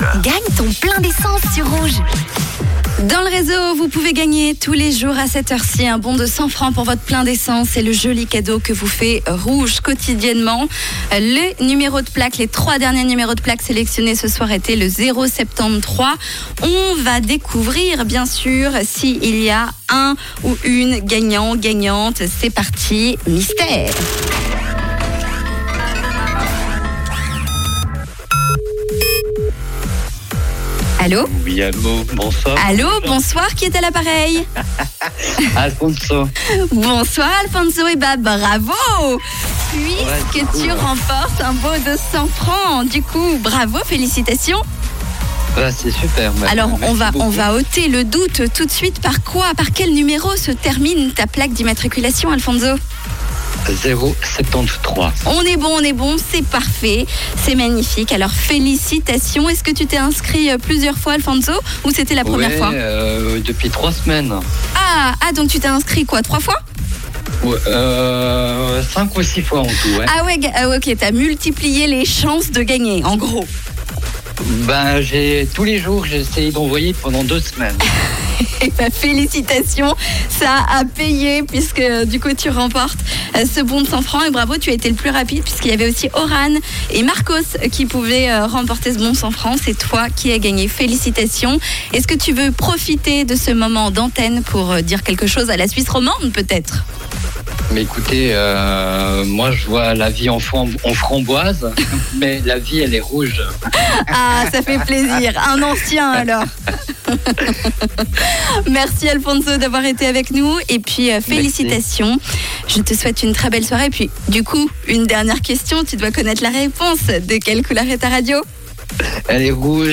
Gagne ton plein d'essence sur Rouge. Dans le réseau, vous pouvez gagner tous les jours à cette heure-ci un bon de 100 francs pour votre plein d'essence. C'est le joli cadeau que vous fait Rouge quotidiennement. Les numéros de plaque, les trois derniers numéros de plaque sélectionnés ce soir étaient le 073. On va découvrir, bien sûr, s'il y a un ou une gagnant, gagnante. C'est parti, mystère. Allô Oui, allô, bonsoir. Allô, bonsoir, qui est à l'appareil Alfonso. Bonsoir Alfonso, et bah bravo Puisque Ouais, tu remportes un beau de 100 francs, du coup, bravo, félicitations Ouais, c'est super. merci. Alors, on va, beaucoup. on va ôter le doute tout de suite. Par quoi Par quel numéro se termine ta plaque d'immatriculation, Alfonso? 073. On est bon, on est bon, c'est parfait, c'est magnifique. Alors, félicitations. Est-ce que tu t'es inscrit euh, plusieurs fois, Alfonso, ou c'était la première Ouais, fois? euh, depuis trois semaines. ah, ah, donc tu t'es inscrit quoi Trois fois? Ouais, euh, cinq ou six fois en tout. Ouais. Ah ouais, ah ouais, ok, t'as multiplié les chances de gagner, en gros. Ben, j'ai tous les jours, j'ai essayé d'envoyer pendant deux semaines. Eh ben, félicitations, ça a payé puisque du coup tu remportes euh, ce bon de 100 francs et bravo, tu as été le plus rapide puisqu'il y avait aussi Oran et Marcos qui pouvaient euh, remporter ce bon de 100 francs. C'est toi qui as gagné. Félicitations. Est-ce que tu veux profiter de ce moment d'antenne pour euh, dire quelque chose à la Suisse romande peut-être? Mais écoutez, euh, moi je vois la vie en, fram- en framboise, mais la vie elle est rouge. Ah, ça fait plaisir. Un ancien alors. Merci Alfonso d'avoir été avec nous et puis euh, félicitations. Je te souhaite une très belle soirée. Et puis du coup, une dernière question, tu dois connaître la réponse. De quelle couleur est ta radio? Elle est rouge.